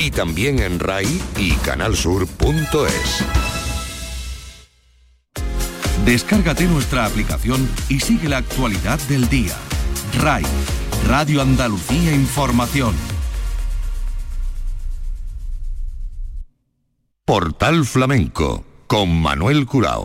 y también en RAI y canalsur.es. Descárgate nuestra aplicación y sigue la actualidad del día. RAI, Radio Andalucía Información. Portal Flamenco con Manuel Curao.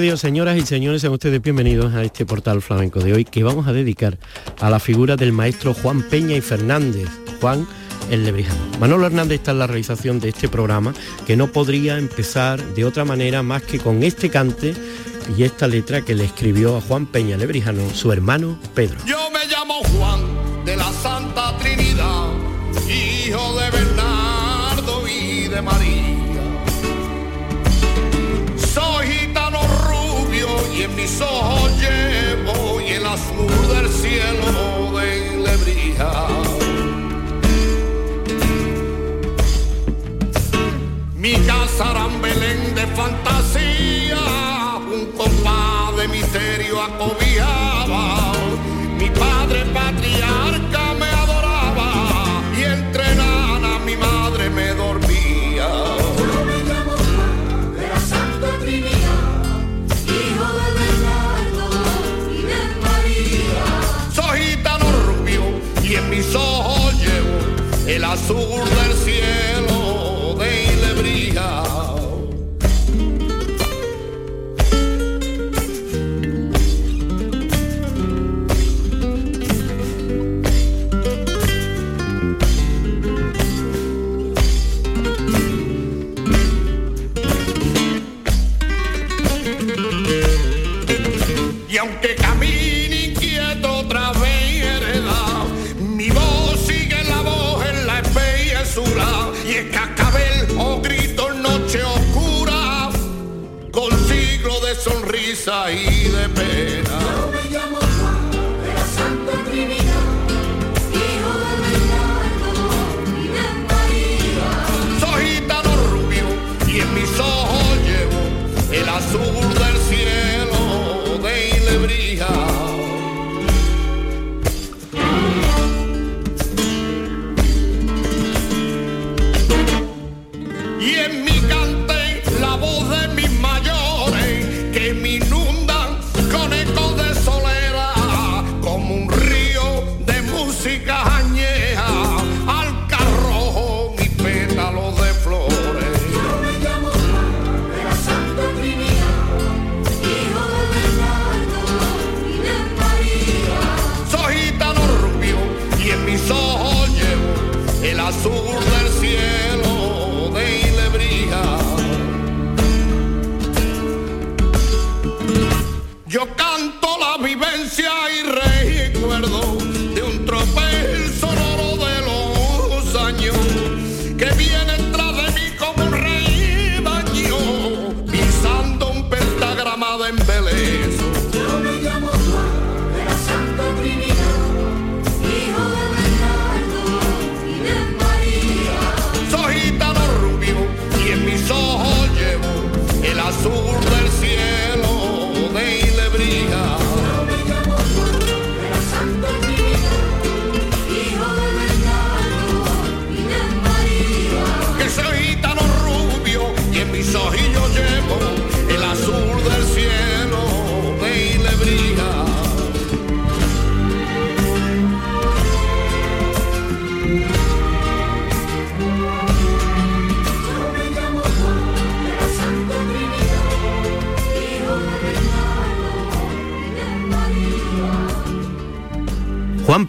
Señoras y señores, sean ustedes bienvenidos a este portal flamenco de hoy que vamos a dedicar a la figura del maestro Juan Peña y Fernández. Juan el Lebrijano. Manolo Hernández está en la realización de este programa que no podría empezar de otra manera más que con este cante y esta letra que le escribió a Juan Peña Lebrijano, su hermano Pedro. Yo me llamo Juan de la Santa Trinidad, hijo de Bernardo y de María en mis ojos llevo y el azul del cielo de le. Mi casa era Belén de fantasía, un compás de misterio acobijaba, mi padre patriarca azul del cielo vivencia y recuerdo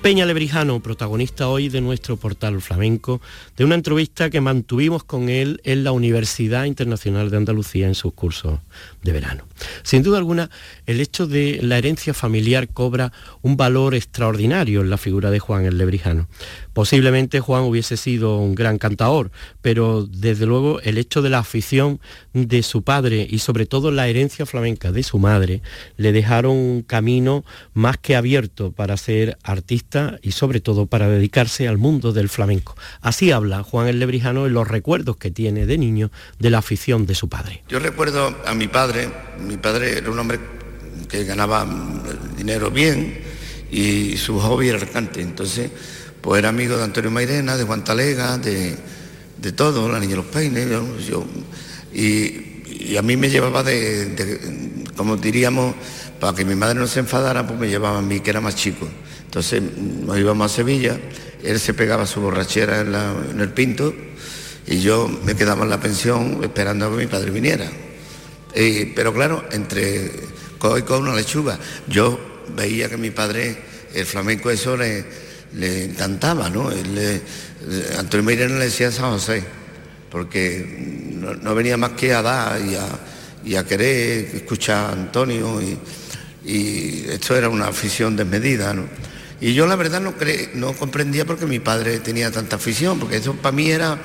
Peña Lebrijano, protagonista hoy de nuestro portal flamenco, de una entrevista que mantuvimos con él en la Universidad Internacional de Andalucía en sus cursos de verano. Sin duda alguna, el hecho de la herencia familiar cobra un valor extraordinario en la figura de Juan el Lebrijano. Posiblemente Juan hubiese sido un gran cantador, pero desde luego el hecho de la afición de su padre y sobre todo la herencia flamenca de su madre le dejaron un camino más que abierto para ser artista y sobre todo para dedicarse al mundo del flamenco. Así habla Juan el Lebrijano en los recuerdos que tiene de niño de la afición de su padre. Yo recuerdo a mi padre, mi padre era un hombre que ganaba dinero bien y su hobby era el cante, entonces pues era amigo de Antonio Mairena, de Juan Talega, de, de todo, la niña de los peines, yo, y, a mí me llevaba de- como diríamos, para que mi madre no se enfadara, pues me llevaba a mí, que era más chico. Entonces nos íbamos a Sevilla, él se pegaba su borrachera en, el pinto y yo me quedaba en la pensión esperando a que mi padre viniera. Pero claro, entre co y co una lechuga, yo veía que mi padre, el flamenco eso le, encantaba, ¿no? Antonio Meirena le decía San José, porque no, venía más que a dar y a, y a querer escuchar a Antonio y, y esto era una afición desmedida, ¿no? Y yo la verdad no, cre- no comprendía por qué mi padre tenía tanta afición, porque eso para mí era,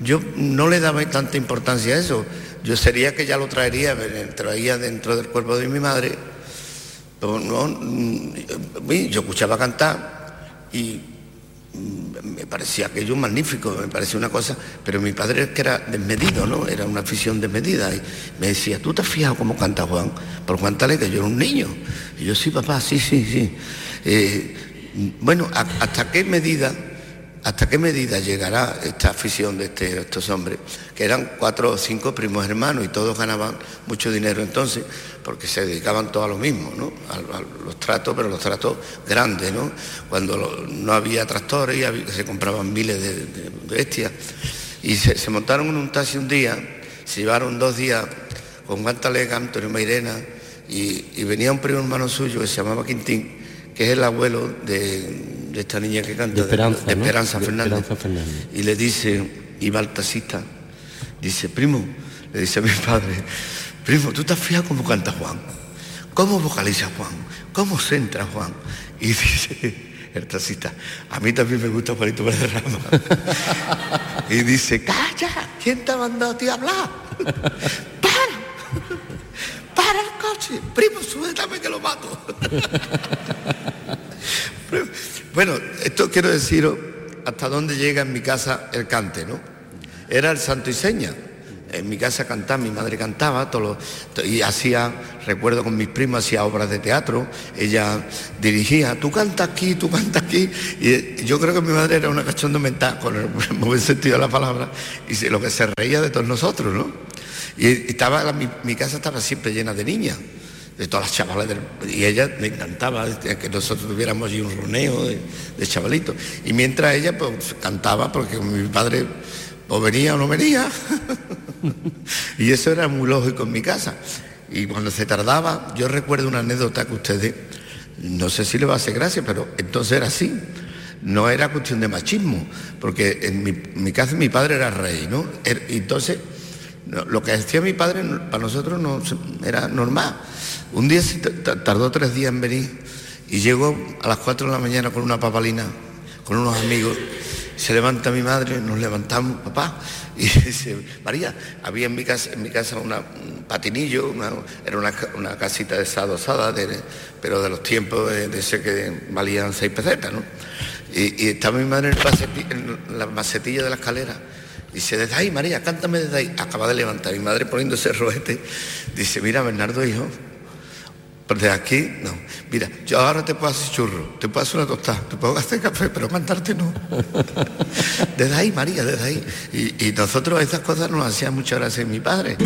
yo no le daba tanta importancia a eso. Yo sería que ya lo traería, traía dentro del cuerpo de mi madre. Pero no, mm, yo escuchaba cantar y mm, me parecía aquello magnífico, me parecía una cosa, pero mi padre que era desmedido, ¿no? Era una afición desmedida. Y me decía, ¿tú te has fijado cómo canta Juan? Por Juan que yo era un niño. Y yo, sí, papá, sí, sí, sí. Eh, bueno, ¿a- ¿hasta qué medida, hasta qué medida llegará esta afición de este- estos hombres? Que eran cuatro o cinco primos hermanos y todos ganaban mucho dinero entonces, porque se dedicaban todos a lo mismo, ¿no? A, los tratos, pero los tratos grandes, ¿no? Cuando no había tractores y se compraban miles de, bestias. Y se, montaron en un taxi un día, se llevaron dos días con Juan Talega, Antonio Mairena, y, y venía un primo hermano suyo que se llamaba Quintín, que es el abuelo de, de esta niña que canta, De Esperanza, de Fernández. Esperanza Fernández. Y le dice, iba al taxista, dice, primo, le dice a mi padre, primo, ¿tú te has fijado cómo canta Juan? ¿Cómo vocaliza Juan? ¿Cómo centra Juan? Y dice el taxista, a mí también me gusta Juanito Valderrama. y dice, calla, ¿quién te ha mandado a ti a hablar? ¡Para! Primo, suéltame que lo mato. Bueno, esto quiero deciros hasta dónde llega en mi casa el cante, ¿no? Era el santo y seña. En mi casa cantaba, mi madre cantaba todo lo- y hacía, recuerdo con mis primas, hacía obras de teatro, ella dirigía, tú cantas aquí, tú cantas aquí, y yo creo que mi madre era una cachonda mental, con el sentido de la palabra, y lo que se reía de todos nosotros, ¿no? Y estaba, mi, casa estaba siempre llena de niñas, de todas las chavalas, del- y ella le encantaba este, que nosotros tuviéramos allí un roneo de, chavalitos. Y mientras ella pues cantaba, porque mi padre o venía o no venía, y eso era muy lógico en mi casa. Y cuando se tardaba, yo recuerdo una anécdota que ustedes, no sé si le va a hacer gracia, pero entonces era así. No era cuestión de machismo, porque en mi, mi casa mi padre era rey, ¿no? Er- entonces, lo que decía mi padre para nosotros no era normal. Un día tardó tres días en venir y llegó a las cuatro de la mañana con una papalina, con unos amigos. Se levanta mi madre, nos levantamos, papá, y dice, María, había en mi casa, en mi casa un patinillo, era una, una casita de esa adosada, de- pero de los tiempos de, de ese que valían seis pesetas, ¿no? Y, y estaba mi madre en la macetilla de la escalera. Dice, desde ahí, María, cántame desde ahí. Acaba de levantar mi madre poniéndose roete. Dice, mira, Bernardo, hijo, pero de aquí, no. Mira, yo ahora te puedo hacer churro, te puedo hacer una tostada, te puedo hacer café, pero cantarte no. Desde ahí, María, desde ahí. Y, y nosotros esas cosas nos hacían mucha gracia mi padre.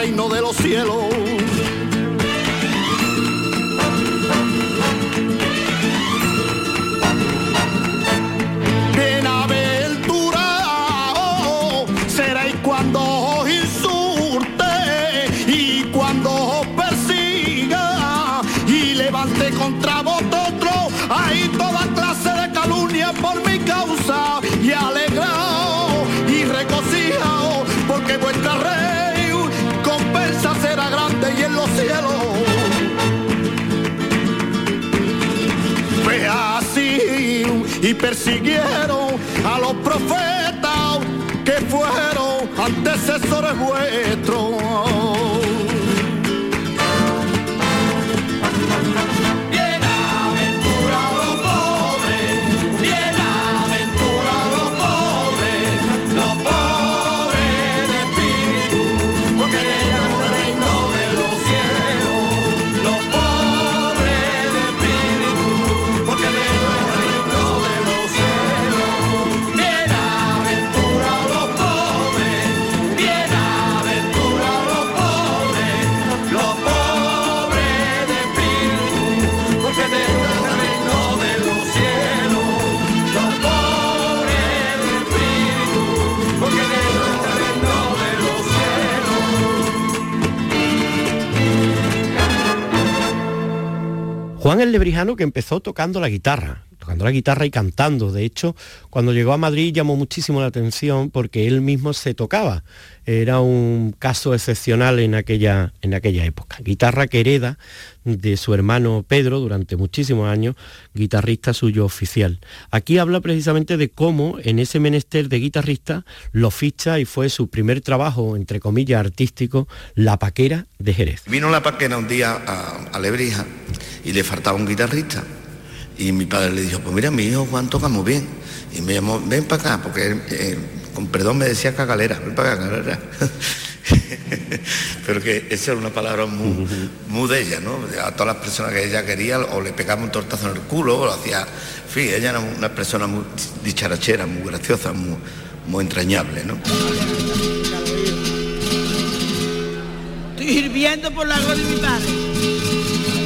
Reino de los cielos. Persiguieron a los profetas que fueron antecesores vuestros. Juan el Lebrijano que empezó tocando la guitarra, la guitarra y cantando. De hecho, cuando llegó a Madrid llamó muchísimo la atención porque él mismo se tocaba. Era un caso excepcional en aquella, en aquella época. Guitarra que hereda de su hermano Pedro durante muchísimos años, guitarrista suyo oficial. Aquí habla precisamente de cómo en ese menester de guitarrista lo ficha y fue su primer trabajo, entre comillas, artístico, La Paquera de Jerez. Vino la paquera un día a, a Lebrija y le faltaba un guitarrista. Y mi padre le dijo, pues mira, mi hijo Juan toca muy bien. Y me llamó, ven para acá, porque con perdón me decía cagalera, ven para acá, cagalera. Pero que esa era una palabra muy, muy de ella, ¿no? A todas las personas que ella quería, o le pegaba un tortazo en el culo, o lo hacía. En ella era una persona muy dicharachera, muy graciosa, muy, entrañable, ¿no? Estoy hirviendo por la gloria de mi padre.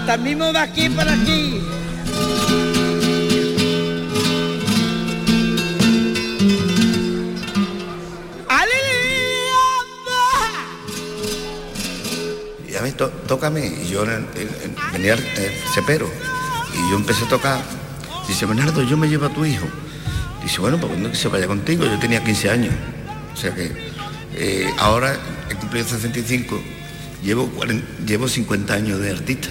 Hasta el mismo de aquí para aquí. Y a mí, to- tócame. Y yo en- en- en- venía el, el cepero. Y yo empecé a tocar. Dice, Bernardo, yo me llevo a tu hijo. Dice, bueno, pues cuando que se vaya contigo. Yo tenía 15 años. O sea que eh, ahora he cumplido 65. Llevo, 40 llevo 50 años de artista.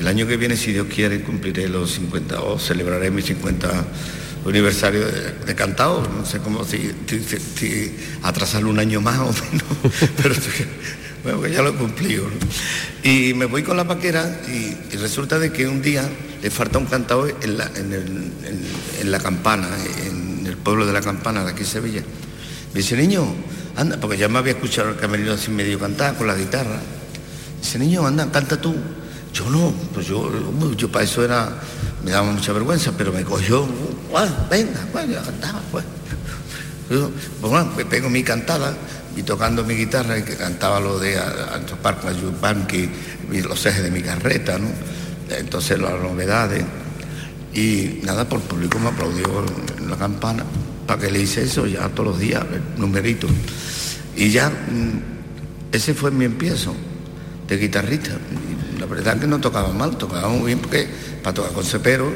El año que viene, si Dios quiere, cumpliré los 50 o celebraré mi 50 aniversario de, de cantado. No sé cómo, si, si- atrasarlo un año más o menos. Pero Bueno, ya lo. ¿no? Y me voy con la paquera y, resulta de que un día le falta un en- en la campana, en el pueblo de la campana de aquí en Sevilla. Me dice, niño, anda, porque ya me había escuchado el camerino así medio cantar con la guitarra. Dice, niño, anda, canta tú. Yo no, pues yo, yo para eso era, me daba mucha vergüenza, pero me cogió, "Guau, venga, pues ya cantaba, pues. Yo, pues bueno, me pego mi cantada y tocando mi guitarra y que cantaba lo de Parque, Yupanqui, y los ejes de mi carreta, ¿no? Entonces las novedades. Y nada, por el público me aplaudió la campana para que le hice eso ya todos los días, el numerito. Y ya, mm, ese fue mi empiezo de guitarrista. Verdad que no tocaba mal, tocaba muy bien porque para tocar con cepero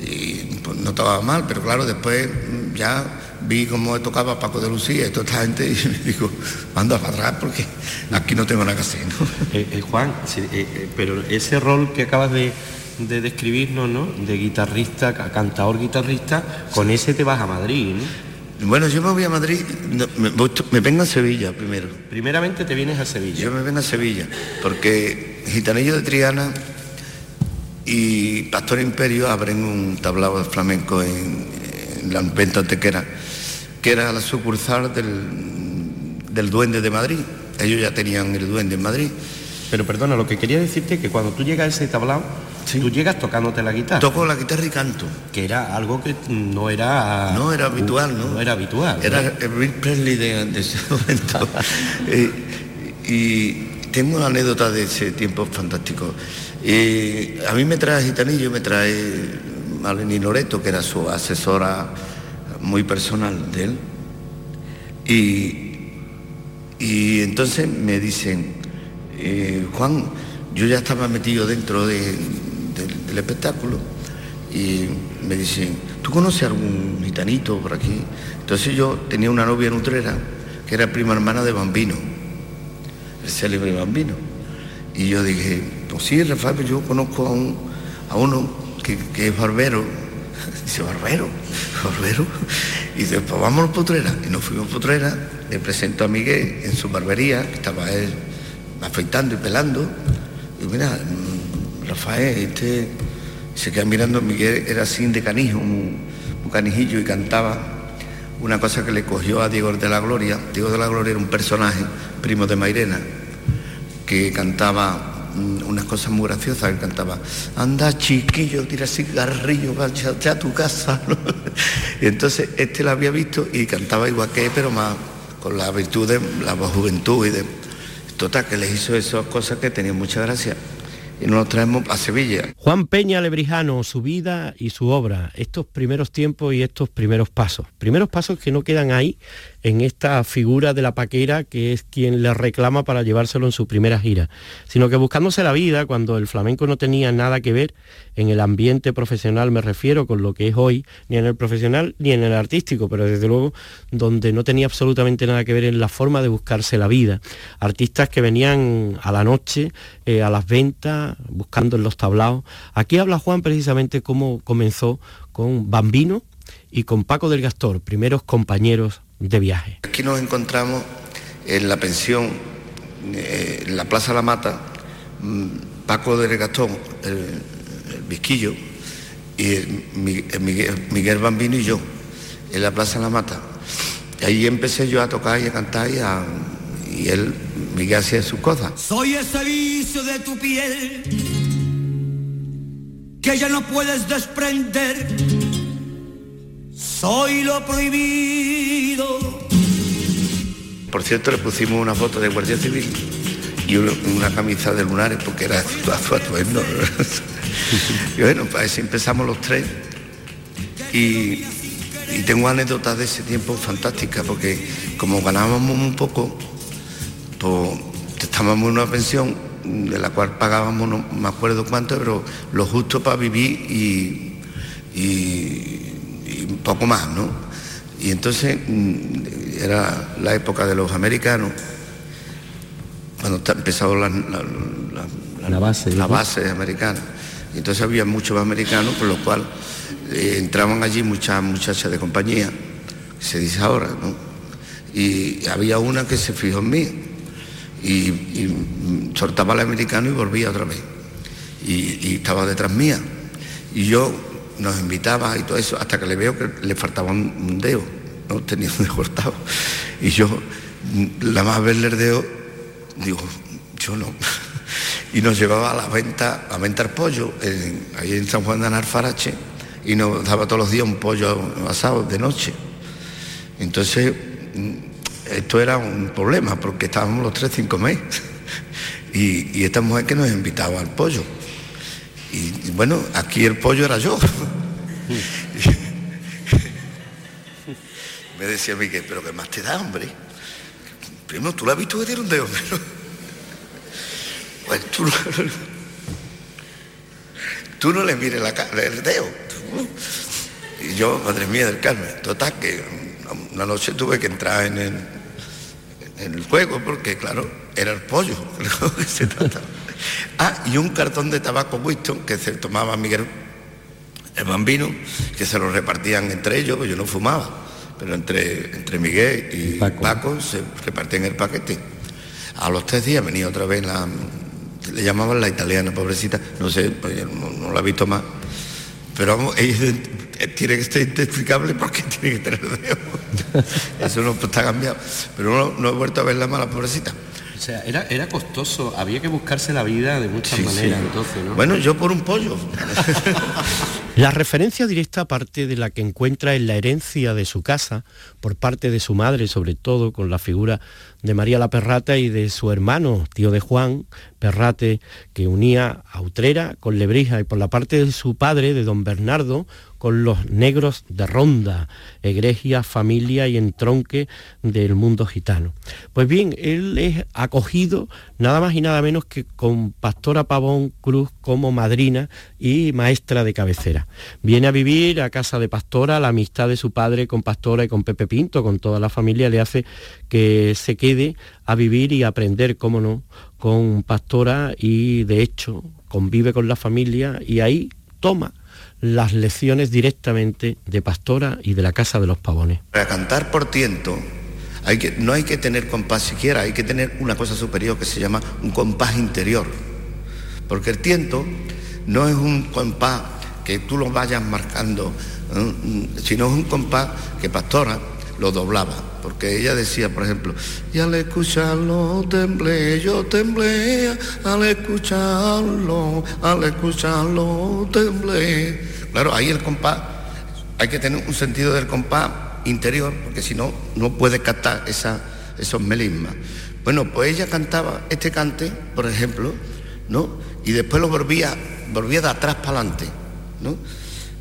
y pues, no tocaba mal, pero claro, después mm, ya vi cómo tocaba Paco de Lucía y toda esta gente y me digo, anda para atrás porque aquí no tengo nada que hacer. ¿no? Eh, eh, Juan, sí, eh, pero ese rol que acabas de, de describirnos, ¿no? De guitarrista, ca- cantador guitarrista, con ese te vas a Madrid, ¿no? Bueno, yo me voy a Madrid, no, me, vengo a Sevilla primero. Primeramente te vienes a Sevilla. Yo me vengo a Sevilla, porque Gitanillo de Triana y Pastor Imperio abren un tablado de flamenco en, en la venta Antequera, que era la sucursal del, del Duende de Madrid. Ellos ya tenían el Duende en Madrid. Pero perdona, lo que quería decirte es que cuando tú llegas a ese tú llegas tocándote la guitarra. Toco la guitarra y canto. Que era algo que no era... No era habitual, ¿no? No era habitual. ¿no? Era el Rick Presley de, de ese momento. Eh, y tengo una anécdota de ese tiempo fantástico. Eh, a mí me trae Gitanillo, me trae Maleni Loreto, que era su asesora muy personal de él. Y, y entonces me dicen, eh, Juan, yo ya estaba metido dentro de- del espectáculo y me dicen, ¿tú conoces algún gitanito por aquí? Entonces yo tenía una novia nutrera que era prima hermana de Bambino, el célebre Bambino. Y yo dije, pues sí, Rafael, yo conozco a, un, a uno que, que es barbero. Dice, barbero, barbero. Y dice, pues vámonos a Potrera. Y nos fuimos a le presento a Miguel en su barbería, que estaba él afeitando y pelando. Y mira, Rafael, este se queda mirando, Miguel era así de canijo, un, canijillo y cantaba una cosa que le cogió a Diego de la Gloria. Diego de la Gloria era un personaje, primo de Mairena, que cantaba unas cosas muy graciosas, que cantaba, anda chiquillo, tira cigarrillo, vaya a tu casa. Y entonces este lo había visto y cantaba igual que él, pero más con la virtud de la juventud y de... Total, que les hizo esas cosas que tenían mucha gracia. Y nos los traemos a Sevilla. Juan Peña Lebrijano, su vida y su obra, estos primeros tiempos y estos primeros pasos. Primeros pasos que no quedan ahí en esta figura de la paquera que es quien le reclama para llevárselo en su primera gira, sino que buscándose la vida cuando el flamenco no tenía nada que ver en el ambiente profesional, me refiero con lo que es hoy, ni en el profesional ni en el artístico, pero desde luego donde no tenía absolutamente nada que ver en la forma de buscarse la vida. Artistas que venían a la noche, eh, a las ventas, buscando en los tablaos. Aquí habla Juan precisamente cómo comenzó con Bambino y con Paco del Gastor, primeros compañeros de viaje. Aquí nos encontramos en la pensión, eh, en la Plaza La Mata, mm, Paco de Gastón, el, el Visquillo, y el Mi- el Miguel, Miguel Bambino y yo, en la Plaza La Mata. Y ahí empecé yo a tocar y a cantar y, a- y él, Miguel hacía sus cosas. Soy ese vicio de tu piel que ya no puedes desprender. Soy lo prohibido. Por cierto, le pusimos una foto de Guardia Civil y una, camisa de lunares porque era su, atuendo. y bueno, pues empezamos los tres. Y, tengo anécdotas de ese tiempo fantásticas porque como ganábamos un poco, pues estábamos en una pensión de la cual pagábamos, no me acuerdo cuánto, pero lo justo para vivir y- y un poco más, ¿no? Y entonces mm, era la época de los americanos, cuando está- empezó la, la- la- La base, la base americana. Y entonces había muchos americanos, por lo cual eh, entraban allí muchas muchachas de compañía, se dice ahora, ¿no? Y había una que se fijó en mí. y, y, mm, soltaba el americano y volvía otra vez. Y, y estaba detrás mía. Y yo nos invitaba y todo eso, hasta que le veo que le faltaba un, dedo, no tenía un dedo cortado. Y yo, mm, la más verle el dedo, digo, yo no. Y nos llevaba a la venta, a ventar pollo, ahí en San Juan de Anarfarache, y nos daba todos los días un pollo asado de noche. Entonces, mm, esto era un problema, porque estábamos los tres sin comer. Y, y esta mujer que nos invitaba al pollo. Y, y bueno, aquí el pollo era yo. Me decía Miguel, pero ¿qué más te da, hombre? Primo, tú la has visto que tiene un dedo, pero... Pues tú no, tú no le mires la el dedo. Y yo, madre mía del Carmen, total que una noche tuve que entrar en el, en el juego porque, claro, era el pollo de lo que se trataba. Ah, y un cartón de tabaco Winston que se tomaba Miguel el bambino, que se lo repartían entre ellos, pues yo no fumaba, pero entre, entre Miguel y Paco. se repartían el paquete. A los tres días venía otra vez la, le llamaban la italiana, pobrecita, no sé, pues no, no la he visto más. Pero vamos, ella tiene que ser identificable porque tiene que tener dedo. Eso no está cambiado. Pero no, no he vuelto a verla más, la pobrecita. O sea, era, era costoso, había que buscarse la vida de muchas Sí, maneras sí. entonces, ¿no? Bueno, yo por un pollo. La referencia directa, aparte de la que encuentra en la herencia de su casa, por parte de su madre, sobre todo con la figura de María la Perrata y de su hermano, tío de Juan, Perrate, que unía a Utrera con Lebrija, y por la parte de su padre, de don Bernardo, con los negros de Ronda, egregia, familia y entronque del mundo gitano. Pues bien, él es acogido nada más y nada menos que con Pastora Pavón Cruz como madrina y maestra de cabecera. Viene a vivir a casa de Pastora, la amistad de su padre con Pastora y con Pepe Pinto, con toda la familia, le hace que se quede a vivir y aprender, cómo no, con Pastora y de hecho convive con la familia y ahí toma las lecciones directamente de Pastora y de la Casa de los Pavones. Para cantar por tiento no hay que tener compás siquiera, hay que tener una cosa superior que se llama un compás interior. Porque el tiento no es un compás que tú lo vayas marcando, ¿eh? sino es un compás que Pastora lo doblaba. Porque ella decía, por ejemplo, y al escucharlo temblé, yo temblé, al escucharlo, al escucharlo temblé. Claro, ahí el compás hay que tener un sentido del compás interior, porque si no, no puede captar esa, esos melismas. Bueno, pues ella cantaba este cante, por ejemplo, ¿no? Y después lo volvía, volvía de atrás para adelante, ¿no?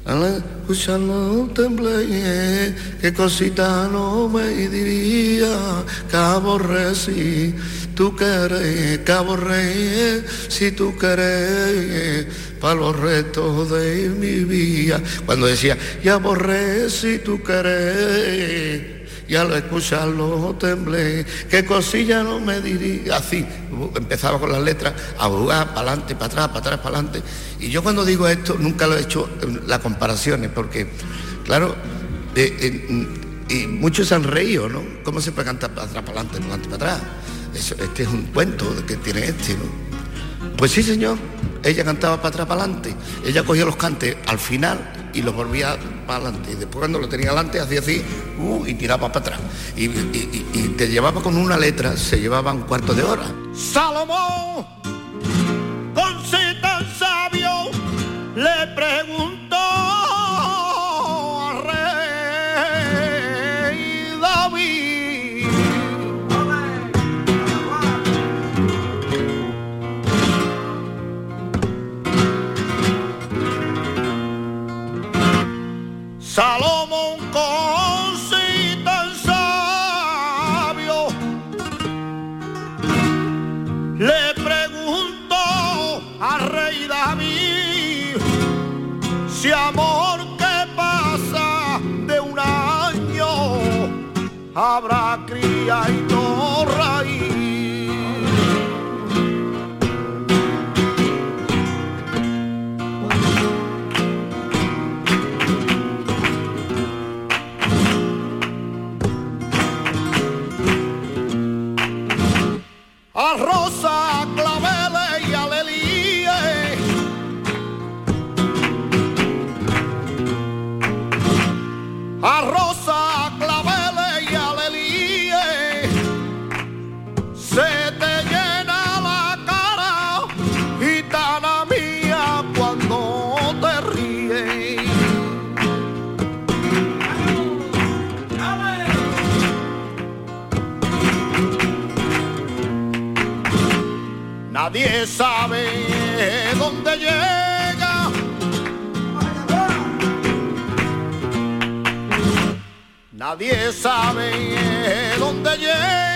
Al escucharlo temblé, qué cosita no me diría, aborré si tú querés, que aborré si tú querés, para los restos de mi vida. Cuando decía, y aborré si tú querés, y al escucharlo temblé, qué cosilla no me diría, así, empezaba con las letras a jugar para adelante, para atrás, para atrás, para adelante. Y yo cuando digo esto nunca lo he hecho las comparaciones, porque, claro, eh, eh, y muchos se han reído, ¿no? ¿Cómo se puede cantar para atrás, para adelante, para adelante, para atrás? Eso- este es un cuento que tiene este, ¿no? Pues sí, señor. Ella cantaba para atrás, para adelante. Ella cogía los cantes al final y los volvía para adelante. Y después cuando lo tenía adelante hacía así uh, y tiraba para atrás. Y, te llevaba con una letra, se llevaba un cuarto de hora. Salomón, I Nadie sabe dónde llega. Nadie sabe dónde llega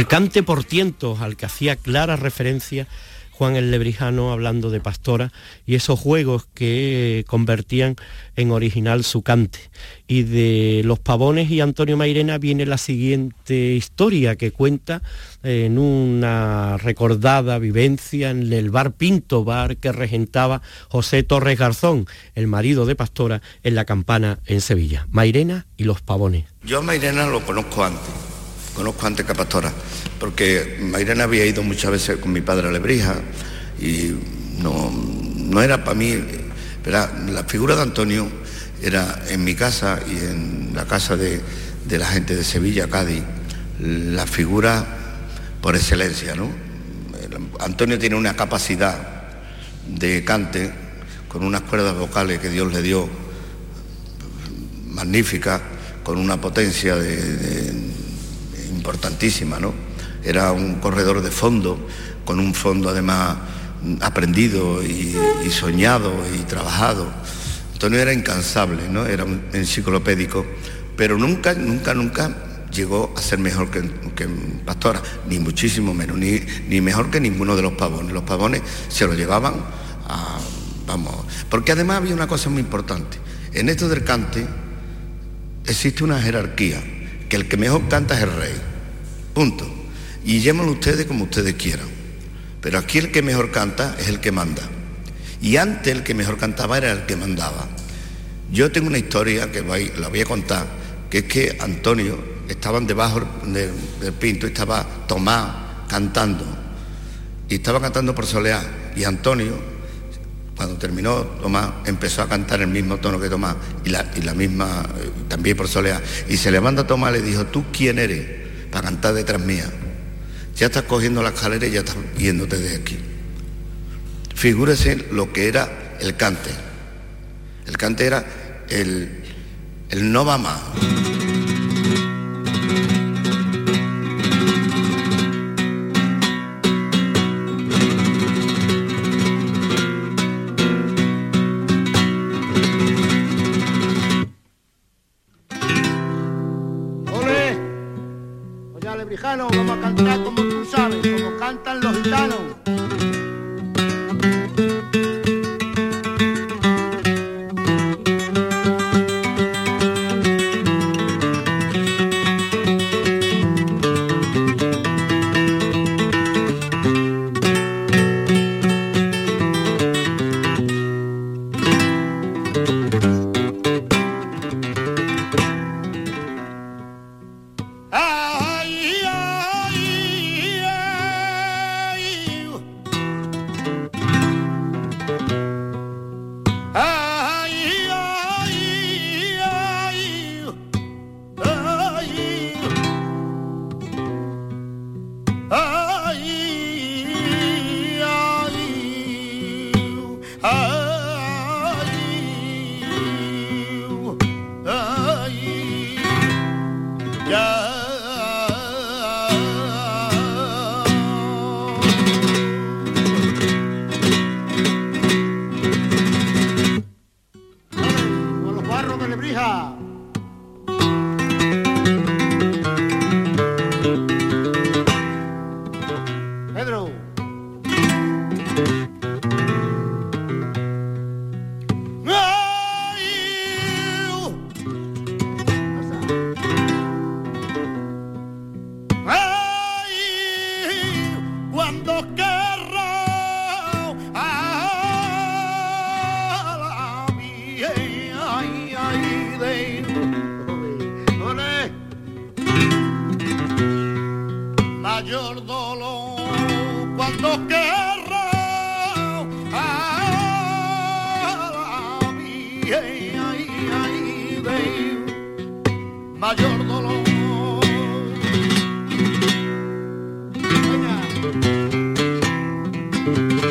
El cante por tientos al que hacía clara referencia Juan el Lebrijano hablando de pastora y esos juegos que convertían en original su cante. Y de los pavones y Antonio Mairena viene la siguiente historia que cuenta en una recordada vivencia en el bar Pinto, bar que regentaba José Torres Garzón, el marido de Pastora, en la campana en Sevilla. Mairena y los pavones. Yo a Mairena lo conozco antes, conozco antes que a Pastora, porque Mairena había ido muchas veces con mi padre a Lebrija y no, no era para mí, verá, la figura de Antonio era en mi casa y en la casa de, de la gente de Sevilla, Cádiz, la figura por excelencia, ¿no? Antonio tiene una capacidad de cante con unas cuerdas vocales que Dios le dio magnífica, con una potencia de- importantísima, ¿no? Era un corredor de fondo, con un fondo además aprendido y, y soñado y trabajado. Antonio era incansable, ¿no? Era un enciclopédico, pero nunca, nunca, nunca llegó a ser mejor que, que Pastora, ni muchísimo menos, ni, ni mejor que ninguno de los pavones. Los pavones se lo llevaban a, vamos, porque además había una cosa muy importante. En esto del cante existe una jerarquía, que el que mejor canta es el rey. Punto. Y llémenlo ustedes como ustedes quieran. Pero aquí el que mejor canta es el que manda. Y antes el que mejor cantaba era el que mandaba. Yo tengo una historia que voy- la voy a contar, que es que Antonio estaban debajo del, pinto y estaba Tomás cantando. Y estaba cantando por soleá. Y Antonio, cuando terminó Tomás, empezó a cantar el mismo tono que Tomás y la, y la misma, eh, también por soleá. Y se levanta Tomás y le dijo, ¿tú quién eres para cantar detrás mía? Ya estás cogiendo la escalera y ya estás yéndote de aquí. Figúrese lo que era el cante. El cante era el, el no va más. thank you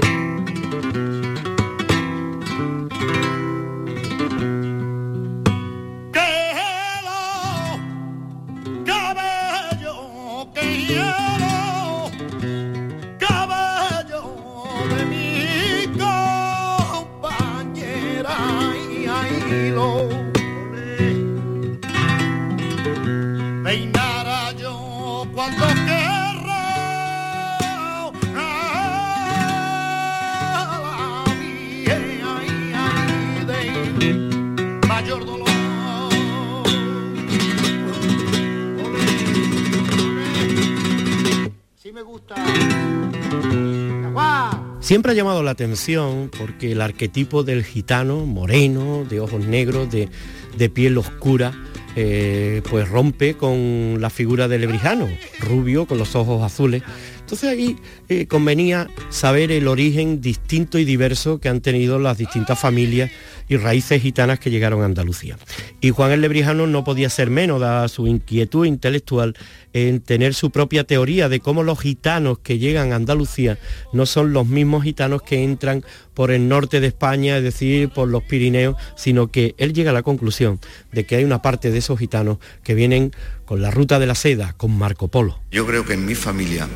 Ha llamado la atención porque el arquetipo del gitano, moreno, de ojos negros, de, de piel oscura, eh, pues rompe con la figura del lebrijano, rubio, con los ojos azules. Entonces ahí eh, convenía saber el origen distinto y diverso que han tenido las distintas familias y raíces gitanas que llegaron a Andalucía. Y Juan el Lebrijano no podía ser menos, dada su inquietud intelectual en tener su propia teoría de cómo los gitanos que llegan a Andalucía no son los mismos gitanos que entran por el norte de España, es decir, por los Pirineos, sino que él llega a la conclusión de que hay una parte de esos gitanos que vienen con la ruta de la seda, con Marco Polo. Yo creo que en mi familia,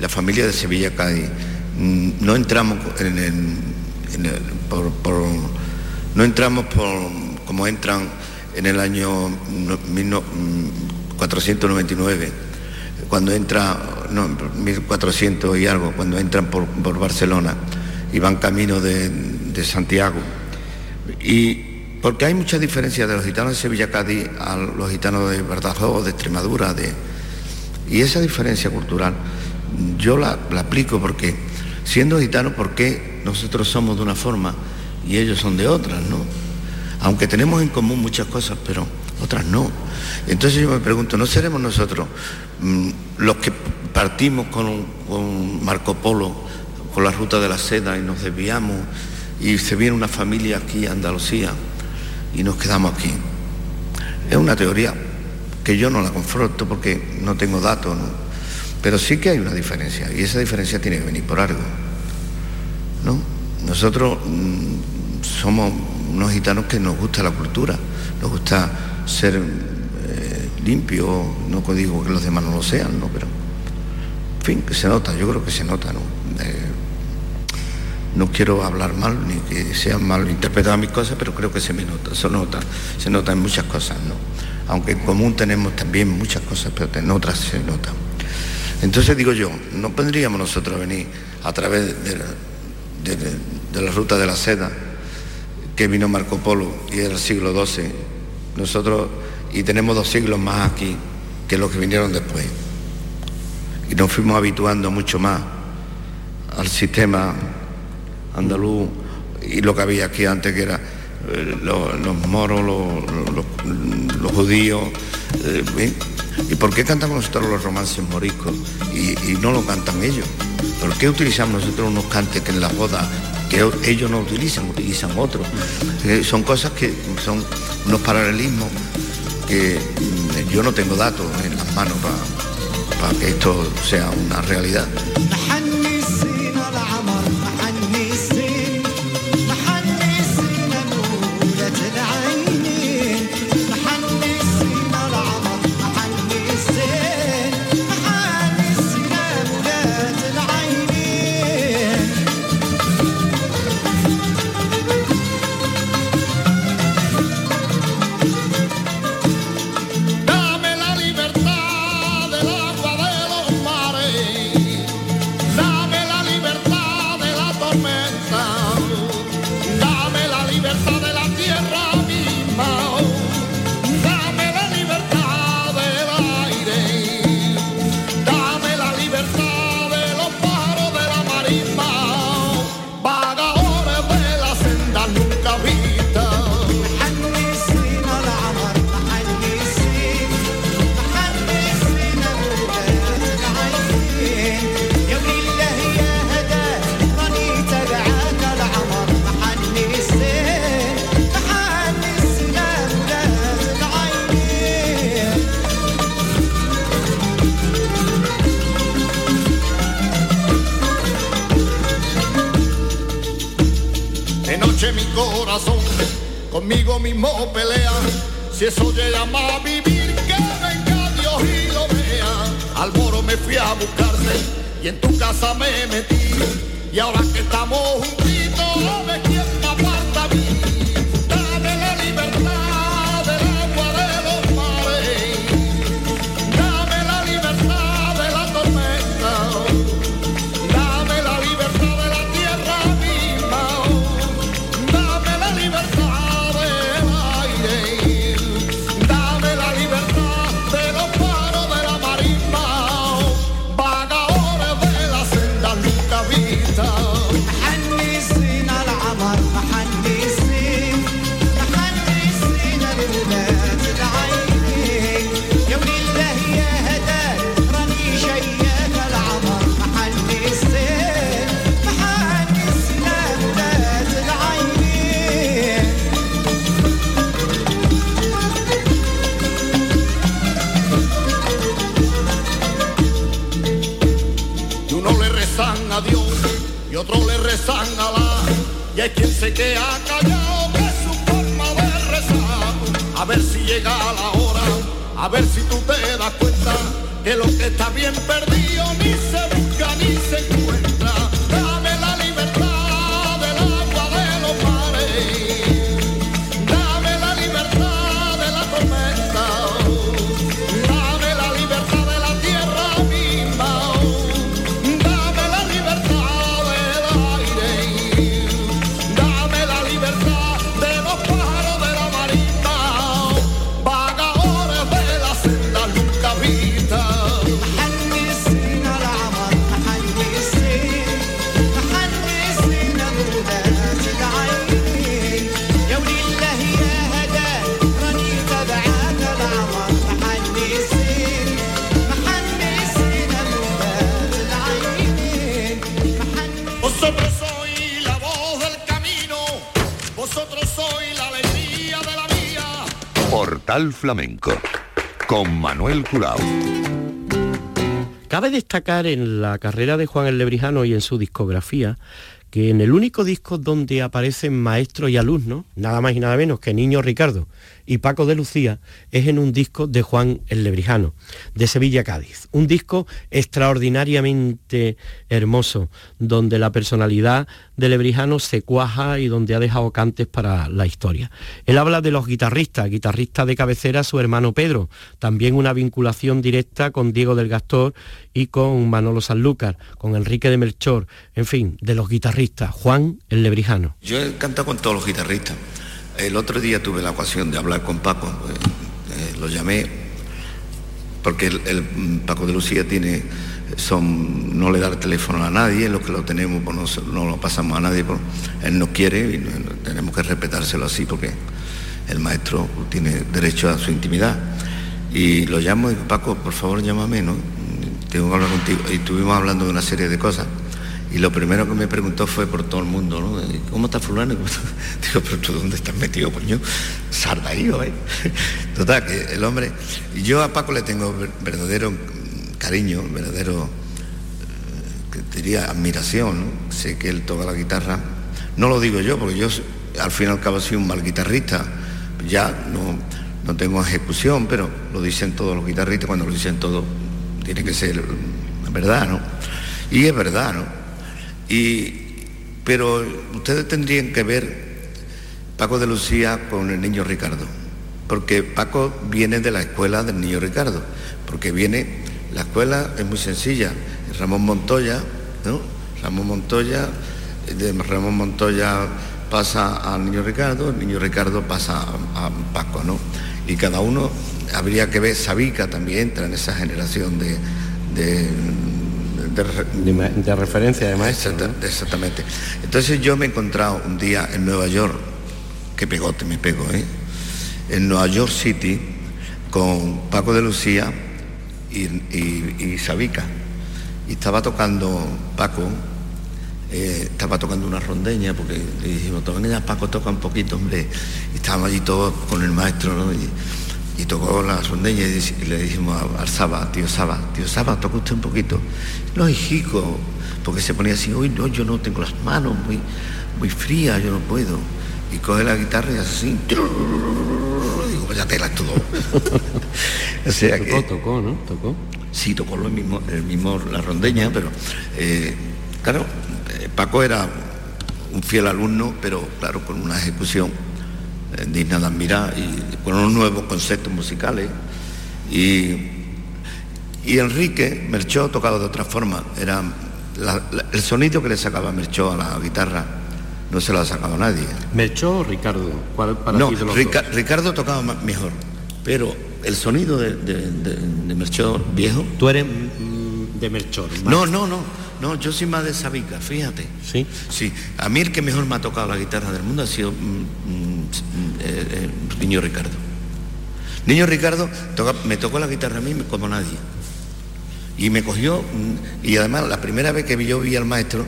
la familia de Sevilla Cádiz, no entramos en el, por- no entramos por como entran en el año no- mil no- mm, 499, cuando entra, no, 1400 y algo, cuando entran por, Barcelona y van camino de, Santiago. Y porque hay mucha diferencia de los gitanos de Sevilla Cádiz a los gitanos de Badajoz, de Extremadura, de, y esa diferencia cultural yo la, la aplico porque siendo gitanos, ¿por qué nosotros somos de una forma y ellos son de otras, no? Aunque tenemos en común muchas cosas, pero otras no. Entonces yo me pregunto, ¿no seremos nosotros mm, los que partimos con, Marco Polo, con la ruta de la seda y nos desviamos y se viene una familia aquí a Andalucía y nos quedamos aquí? Es una teoría que yo no la confronto porque no tengo datos, pero sí que hay una diferencia y esa diferencia tiene que venir por algo. ¿no? Nosotros mm, somos unos gitanos que nos gusta la cultura, nos gusta ser eh, limpios, no digo que los demás no lo sean, ¿no? pero en fin, que se nota, yo creo que se nota, ¿no? Eh, no quiero hablar mal ni que sean mal interpretadas mis cosas, pero creo que se me nota, se nota, se en muchas cosas, ¿no? Aunque en común tenemos también muchas cosas, pero en otras se nota. Entonces digo yo, no podríamos nosotros venir a través de- de la ruta de la seda que vino Marco Polo y era el siglo XII, nosotros, y tenemos dos siglos más aquí que los que vinieron después. Y nos fuimos habituando mucho más al sistema andaluz y lo que había aquí antes que era eh, los, moros, los, judíos. eh. ¿Y por qué cantamos nosotros los romances moriscos y, y no lo cantan ellos? ¿Por qué utilizamos nosotros unos cantes que en las bodas que ellos no utilizan, utilizan otros? Eh, son cosas que son unos paralelismos que mm, yo no tengo datos en las manos para que esto sea una realidad. Flamenco con Manuel Curao. Cabe destacar en la carrera de Juan el Lebrijano y en su discografía que en el único disco donde aparecen maestros y alumnos, nada más y nada menos que Niño Ricardo y Paco de Lucía, es en un disco de Juan el Lebrijano, de Sevilla Cádiz. Un disco extraordinariamente hermoso, donde la personalidad de Lebrijano se cuaja y donde ha dejado cantes para la historia. Él habla de los guitarristas, guitarrista de cabecera su hermano Pedro, también una vinculación directa con Diego del Gastor y con Manolo Sanlúcar, con Enrique de Melchor, en fin, de los guitarristas, Juan el Lebrijano. Yo he cantado con todos los guitarristas. El otro día tuve la ocasión de hablar con Paco, eh, eh, lo llamé, porque el, mm, Paco de Lucía tiene, son, no le da el teléfono a nadie, los que lo tenemos pues no, no lo pasamos a nadie, pues, él no quiere y tenemos que respetárselo así porque el maestro tiene derecho a su intimidad. Y lo llamo y Paco, por favor llámame, ¿no? Tengo que hablar contigo. Y estuvimos hablando de una serie de cosas. Y lo primero que me preguntó fue por todo el mundo, ¿no? ¿Cómo está fulano? Digo, pero tú dónde estás metido, coño? Sardaío, ¿eh? Total, que el hombre... Yo a Paco le tengo ver- verdadero cariño, verdadero, eh, que diría, admiración, ¿no? Sé que él toca la guitarra. No lo digo yo, porque yo al fin y al cabo soy un mal guitarrista. Ya no, no tengo ejecución, pero lo dicen todos los guitarristas, cuando lo dicen todos, tiene que ser mm, verdad, ¿no? Y es verdad, ¿no? Y, pero ustedes tendrían que ver Paco de Lucía con el niño Ricardo, porque Paco viene de la escuela del niño Ricardo, porque viene, la escuela es muy sencilla, Ramón Montoya, ¿no? Ramón Montoya, de Ramón Montoya pasa al niño Ricardo, el niño Ricardo pasa a, Paco, ¿no? Y cada uno, habría que ver, Sabica también entra en esa generación de, de referencia de maestro. Exacta- Exactamente. Entonces yo me he encontrado un día en Nueva York, que pegote me pego, ¿eh? En Nueva York City con Paco de Lucía y, y, y Sabica. Y estaba tocando Paco, eh, estaba tocando una rondeña porque le dijimos, toquen ya Paco toca un poquito, hombre. Y estábamos allí todos con el maestro, ¿no? Y, y tocó la rondeña y, le dijimos al Saba, tío Saba, tío Saba, toca usted un poquito. No, hijico, porque se ponía así, uy, no, yo no tengo las manos muy, muy frías, yo no puedo. Y coge la guitarra y hace así. Digo, vaya tela todo. o sea que... Tocó, tocó, ¿no? Tocó. Sí, tocó lo mismo, el mismo la rondeña, pero claro, Paco era un fiel alumno, pero claro, con una ejecución digna de admirar y con unos nuevos conceptos musicales. Y, y Enrique Merchó tocaba de otra forma, era la- la- el sonido que le sacaba Merchó a la guitarra no se lo ha sacado nadie. ¿Melchor o Ricardo? ¿Cuál para No, Rica-? Ricardo tocaba mejor, pero el sonido de, de, de- de Merchó viejo Tú eres mm, de Melchor. no, no, no, no, yo soy más de Sabica, fíjate. Sí. Sí, a mí el que mejor me ha tocado la guitarra del mundo ha sido mm, mm, eh, eh, Niño Ricardo. Niño Ricardo toca- me tocó la guitarra a mí como nadie. Y me cogió, mm, y además la primera vez que yo vi al maestro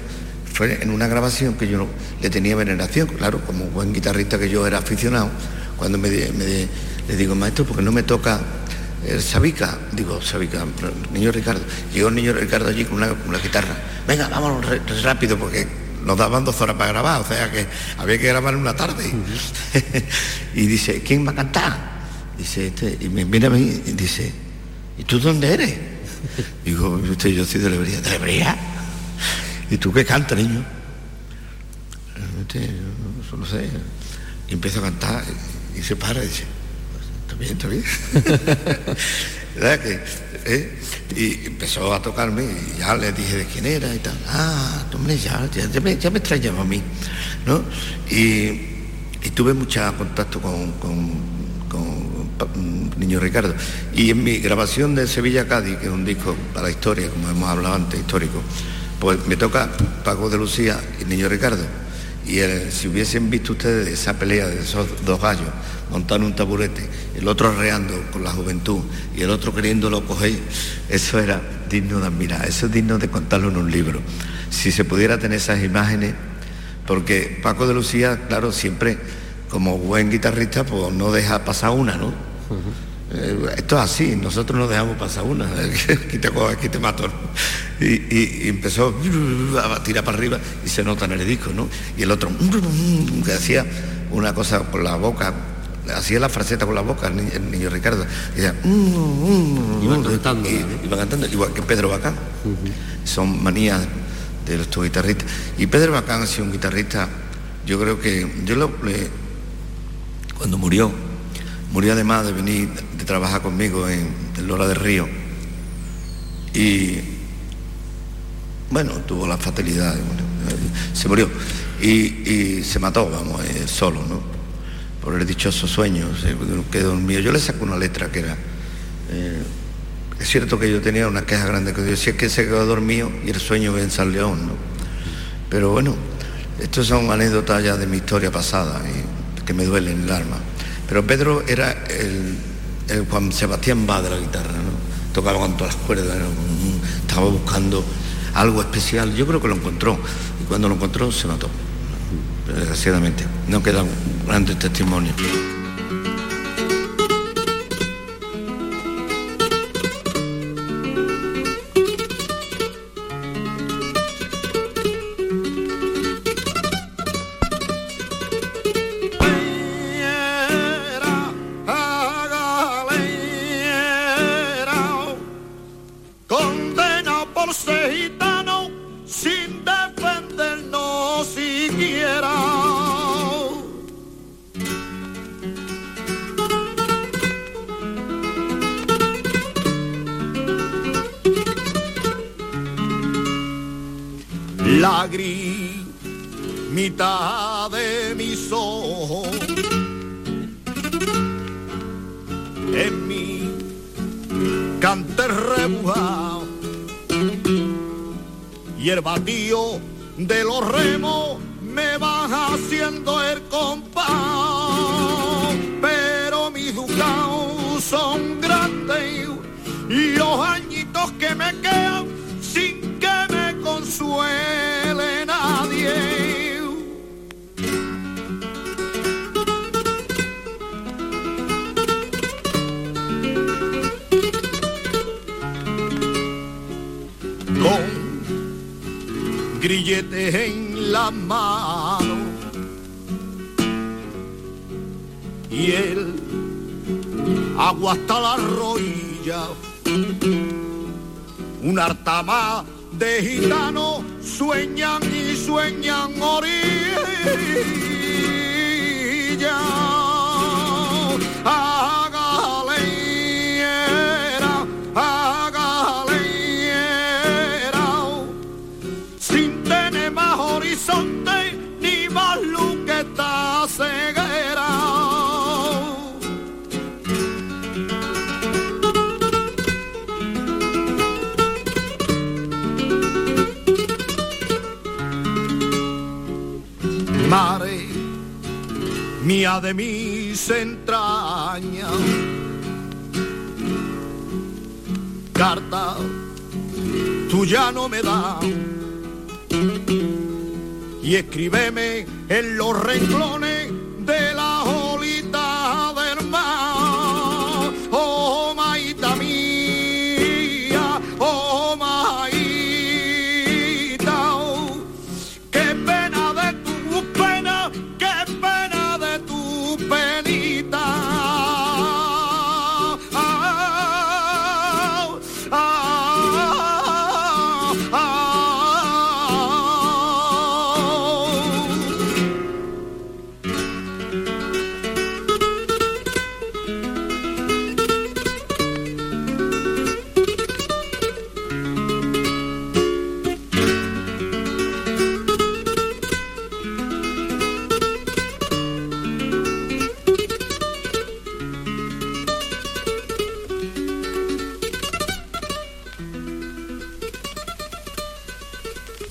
fue en una grabación que yo le tenía veneración, claro, como buen guitarrista que yo era aficionado, cuando me, le digo, maestro, porque no me toca el Sabica? Digo, Sabica, niño Ricardo. Llegó el niño Ricardo allí con una, con una guitarra. Venga, re- rápido porque nos daban dos horas para grabar, o sea que había que grabar en una tarde. y dice, ¿quién va a cantar? Dice, este, y me viene a mí y dice, ¿y tú dónde eres? Digo, usted, yo soy de Lebría. ¿De Lebría? ¿Y tú qué cantas, niño? Este, yo no sé. Y empiezo a cantar y, y se para y dice, está bien, está bien. ¿Verdad que? eh? Y empezó a tocarme y ya le dije de quién era y tal. Ah, hombre, ya, ya, ya me, ya me extrañaba a mí, ¿no? Y, tuve mucho contacto con, con, Niño Ricardo. Y en mi grabación de Sevilla Cádiz, que es un disco para historia, como hemos hablado antes, histórico, pues me toca Paco de Lucía y Niño Ricardo. Y el- si hubiesen visto ustedes esa pelea de esos dos gallos, montando un taburete, el otro arreando con la juventud y el otro queriéndolo coger, eso era digno de admirar, eso es digno de contarlo en un libro. Si se pudiera tener esas imágenes porque Paco de Lucía, claro, siempre como buen guitarrista, pues no deja pasar una, ¿no? Eh, esto es así, nosotros no dejamos pasar una, aquí te aquí te mato. y- y empezó a tirar para arriba y se nota en el disco, ¿no? Y el otro que hacía una cosa con la boca, hacía la fraseta con la boca, el niño, el niño Ricardo, y decía, Iba cantando, y- iba cantando, igual que Pedro Bacán. Son manías de los tus guitarristas. Y Pedro Bacán ha sido un guitarrista, yo creo que, yo lo, le- cuando murió, murió además de venir de trabajar conmigo en, en Lola del Río. Y bueno, tuvo la fatalidad, bueno, eh, se murió y, y se mató, vamos, eh, solo, ¿no? Por el dichoso sueño, se quedó dormido. Yo le saco una letra que era, eh, es cierto que yo tenía una queja grande que yo decía que se quedó dormido y el sueño en San León, ¿no? Pero bueno, estos son anécdotas ya de mi historia pasada y que me duelen el alma. Pero Pedro era el, Juan Sebastián Bach de la guitarra, ¿no? Tocaba con todas las cuerdas, estaba buscando algo especial. Yo creo que lo encontró y cuando lo encontró se mató. Desgraciadamente, no quedan grandes testimonios. La gris mitad de mis ojos. En mi cante rebujado y el batido de los remos me van haciendo el compás. Pero mis ducados son grandes y los añitos que me quedan con grilletes en la mano. Y el agua hasta la rodilla un artama de gitanos sueñan y sueñan orilla. A de mis entrañas, carta tú ya no me das. Y escríbeme en los renglones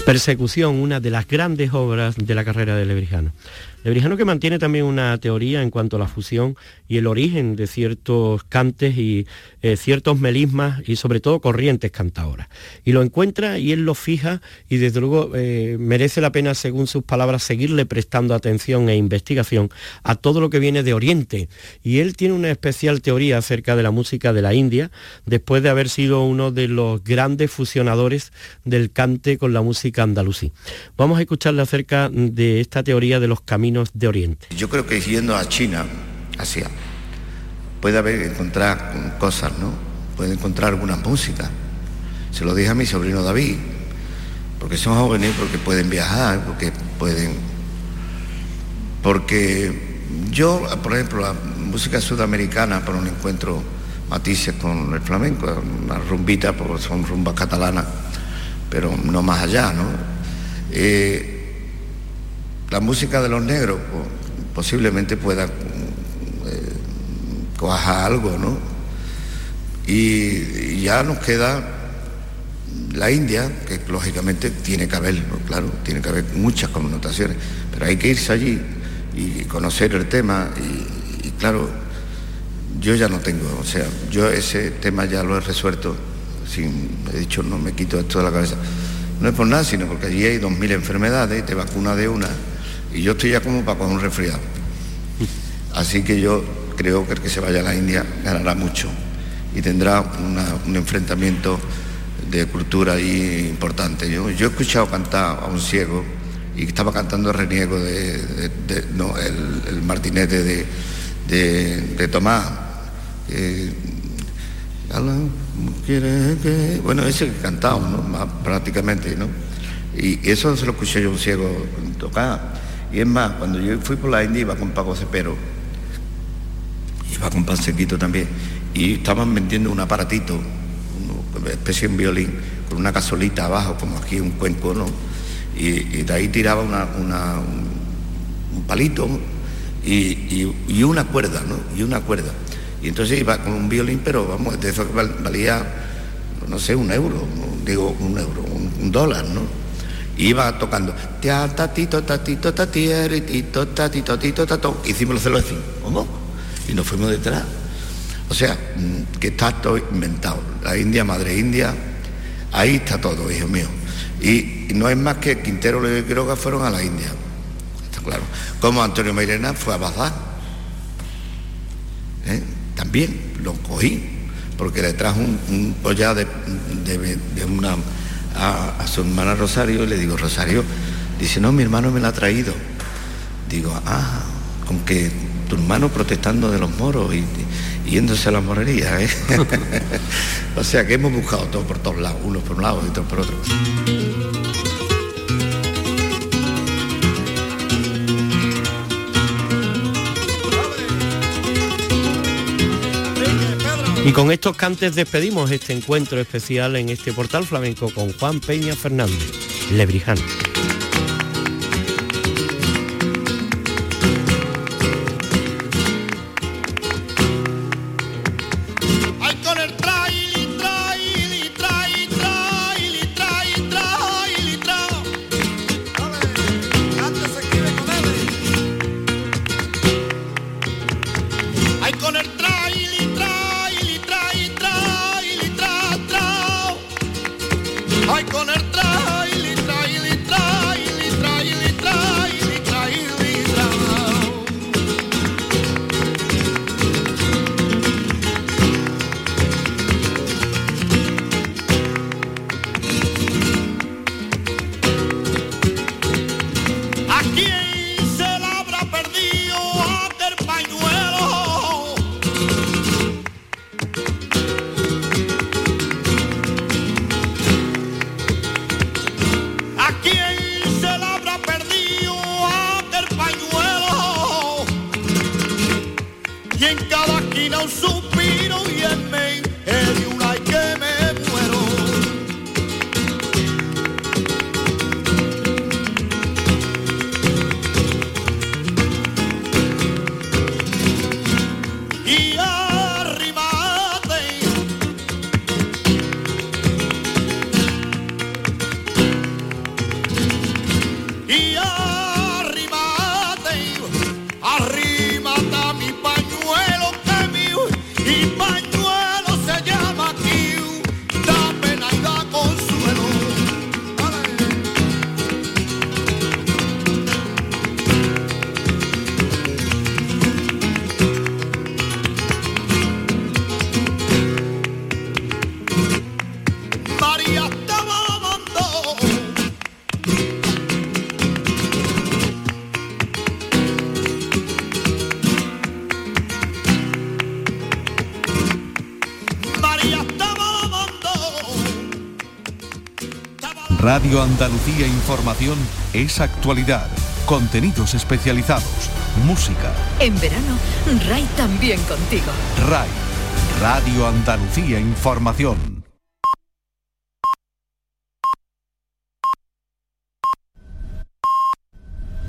Persecución, una de las grandes obras de la carrera de Lebrijano. Lebrijano que mantiene también una teoría en cuanto a la fusión y el origen de ciertos cantes y eh, ciertos melismas y sobre todo corrientes cantadoras. Y lo encuentra y él lo fija y desde luego eh, merece la pena, según sus palabras, seguirle prestando atención e investigación a todo lo que viene de Oriente. Y él tiene una especial teoría acerca de la música de la India, después de haber sido uno de los grandes fusionadores del cante con la música andalusí. Vamos a escucharle acerca de esta teoría de los caminos de Oriente. Yo creo que yendo a China, Asia, puede haber encontrar cosas, ¿no? Puede encontrar alguna música. Se lo dije a mi sobrino David, porque son jóvenes, porque pueden viajar, porque pueden. Porque yo, por ejemplo, la música sudamericana, por un encuentro matices con el flamenco, una rumbita, porque son rumbas catalanas, pero no más allá, ¿no? Eh, la música de los negros posiblemente pueda coajar algo, ¿no? Y, ya nos queda la India, que lógicamente tiene que haber, claro, tiene que haber muchas connotaciones, pero hay que irse allí y conocer el tema y, claro, yo ya no tengo, o sea, yo ese tema ya lo he resuelto, sin, he dicho, no me quito esto de la cabeza. No es por nada, sino porque allí hay 2.000 enfermedades, te vacuna de una, y yo estoy ya como para coger un resfriado. Así que yo creo que el que se vaya a la India ganará mucho y tendrá una- un enfrentamiento de cultura ahí importante. Yo, yo he escuchado cantar a un ciego y estaba cantando el reniego de, el, el martinete de, de- Tomás. Bueno, ese que cantaba, prácticamente, ¿no? Y eso se lo escuché yo a un ciego tocar. Y es más, cuando yo fui por la India iba con Paco Cepero, iba con Pansequito también, y estaban vendiendo un aparatito, una especie de violín, con una casolita abajo, como aquí un cuenco, ¿no? Y, de ahí tiraba una, un, palito y, y- una cuerda, ¿no? Y una cuerda. Y entonces iba con un violín, pero vamos, de eso valía, no sé, un euro, digo un euro, un, dólar, ¿no? iba tocando tatito, tatito, tatiere, tito, tatito, tito, tato. Hicimos los celos así, ¿cómo? Y nos fuimos detrás. O sea, mm, que está todo inventado. La India, madre India, ahí está todo, hijo mío. Y, no es más que Quintero y Quiroga fueron a la India. Está claro. Como Antonio Mairena fue a Bazán. ¿eh? También lo cogí, porque le trajo un, un collar de, de- de una a, a su hermana Rosario y le digo, Rosario, dice, no, mi hermano me la ha traído. Digo, ah, con que tu hermano protestando de los moros y, y yéndose a la morería, ¿eh? o sea que hemos buscado todo por todos lados, unos por un lado y otros por otro. Y con estos cantes despedimos este encuentro especial en este portal flamenco con Juan Peña Fernández, Lebrijano. Radio Andalucía Información es actualidad, contenidos especializados, música. En verano, RAI también contigo. RAI, Radio Andalucía Información.